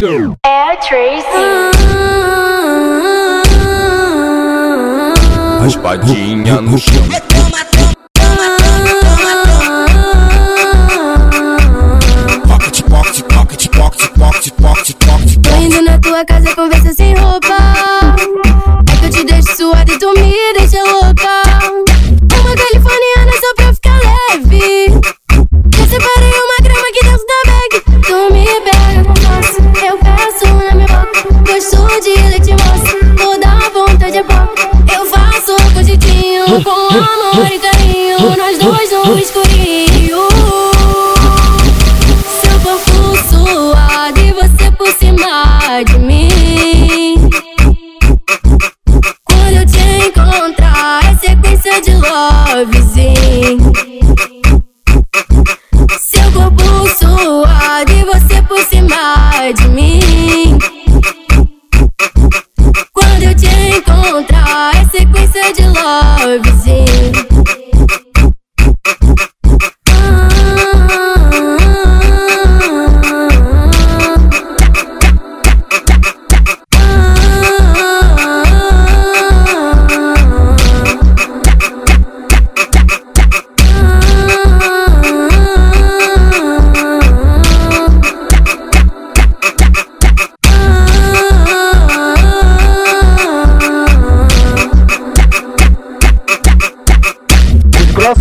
É a Tracy. Raspadinha no chão. Pocket, pocket, pocket, pocket, pocket, pocket, pocket. Tô indo na tua casa conversa sem roupa. É que eu te deixo suada e tu me deixa louca. No escurinho. Seu corpo suado e você por cima de mim. Quando eu te encontrar, é sequência de lovezinho. Seu corpo suado e você por cima de mim.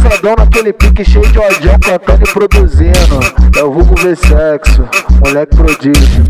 Desgraçadão naquele pique cheio de ódio, cantando e produzindo. É o vulgo ver sexo, moleque prodígio.